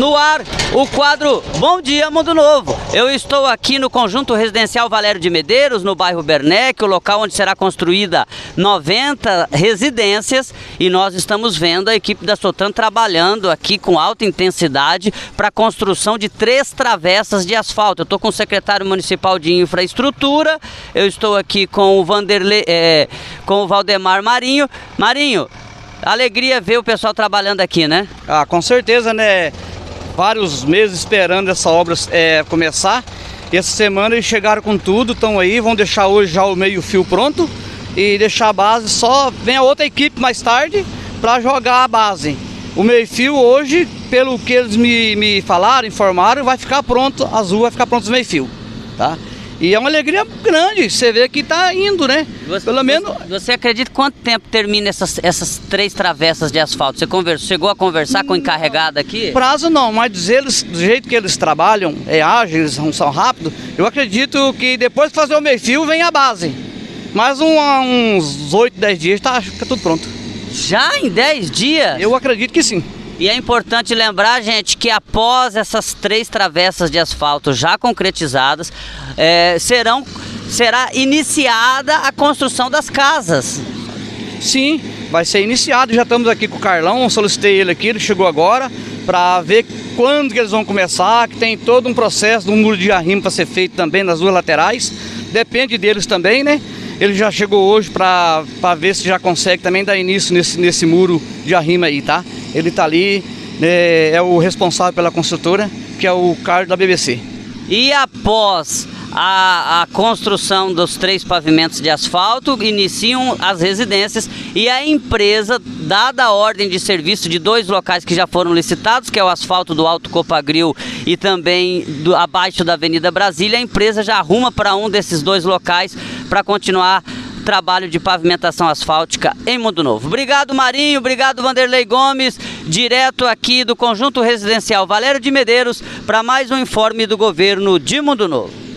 no ar o quadro Bom Dia Mundo Novo. Eu estou aqui no conjunto residencial Valério de Medeiros, no bairro Bernec, o local onde será construída 90 residências e nós estamos vendo a equipe da Sotan trabalhando aqui com alta intensidade para a construção de três travessas de asfalto. Eu estou com o secretário municipal de infraestrutura, eu estou aqui com o Vanderlei, é, com o Valdemar Marinho. Marinho, Alegria ver o pessoal trabalhando aqui, né? Ah, com certeza, né? Vários meses esperando essa obra é, começar. E essa semana eles chegaram com tudo, estão aí, vão deixar hoje já o meio-fio pronto e deixar a base. Só vem a outra equipe mais tarde para jogar a base. O meio-fio hoje, pelo que eles me, me falaram, informaram, vai ficar pronto, azul vai ficar pronto os meio-fio, tá? E é uma alegria grande, você vê que está indo, né? Você, Pelo menos. Você acredita quanto tempo termina essas, essas três travessas de asfalto? Você conversou, chegou a conversar com o encarregado aqui? Prazo não, mas eles, do jeito que eles trabalham, é ágil, eles são, são rápidos, eu acredito que depois de fazer o meio-fio vem a base. Mais um, uns 8, 10 dias tá, fica tudo pronto. Já em 10 dias? Eu acredito que sim. E é importante lembrar, gente, que após essas três travessas de asfalto já concretizadas, é, serão, será iniciada a construção das casas. Sim, vai ser iniciado. Já estamos aqui com o Carlão, solicitei ele aqui, ele chegou agora para ver quando que eles vão começar, que tem todo um processo, um muro de arrimo para ser feito também nas duas laterais. Depende deles também, né? Ele já chegou hoje para ver se já consegue também dar início nesse, nesse muro de arrimo aí, tá? Ele está ali, né, é o responsável pela construtora, que é o Carlos da BBC. E após a, a, construção dos três pavimentos de asfalto, iniciam as residências e a empresa, dada a ordem de serviço de dois locais que já foram licitados, que é o asfalto do Alto Copagril e também do, abaixo da Avenida Brasília, a empresa já arruma para um desses dois locais para continuar trabalho de pavimentação asfáltica em Mundo Novo. Obrigado, Marinho. Obrigado, Vanderlei Gomes. Direto aqui do Conjunto Residencial Valério de Medeiros para mais um informe do governo de Mundo Novo.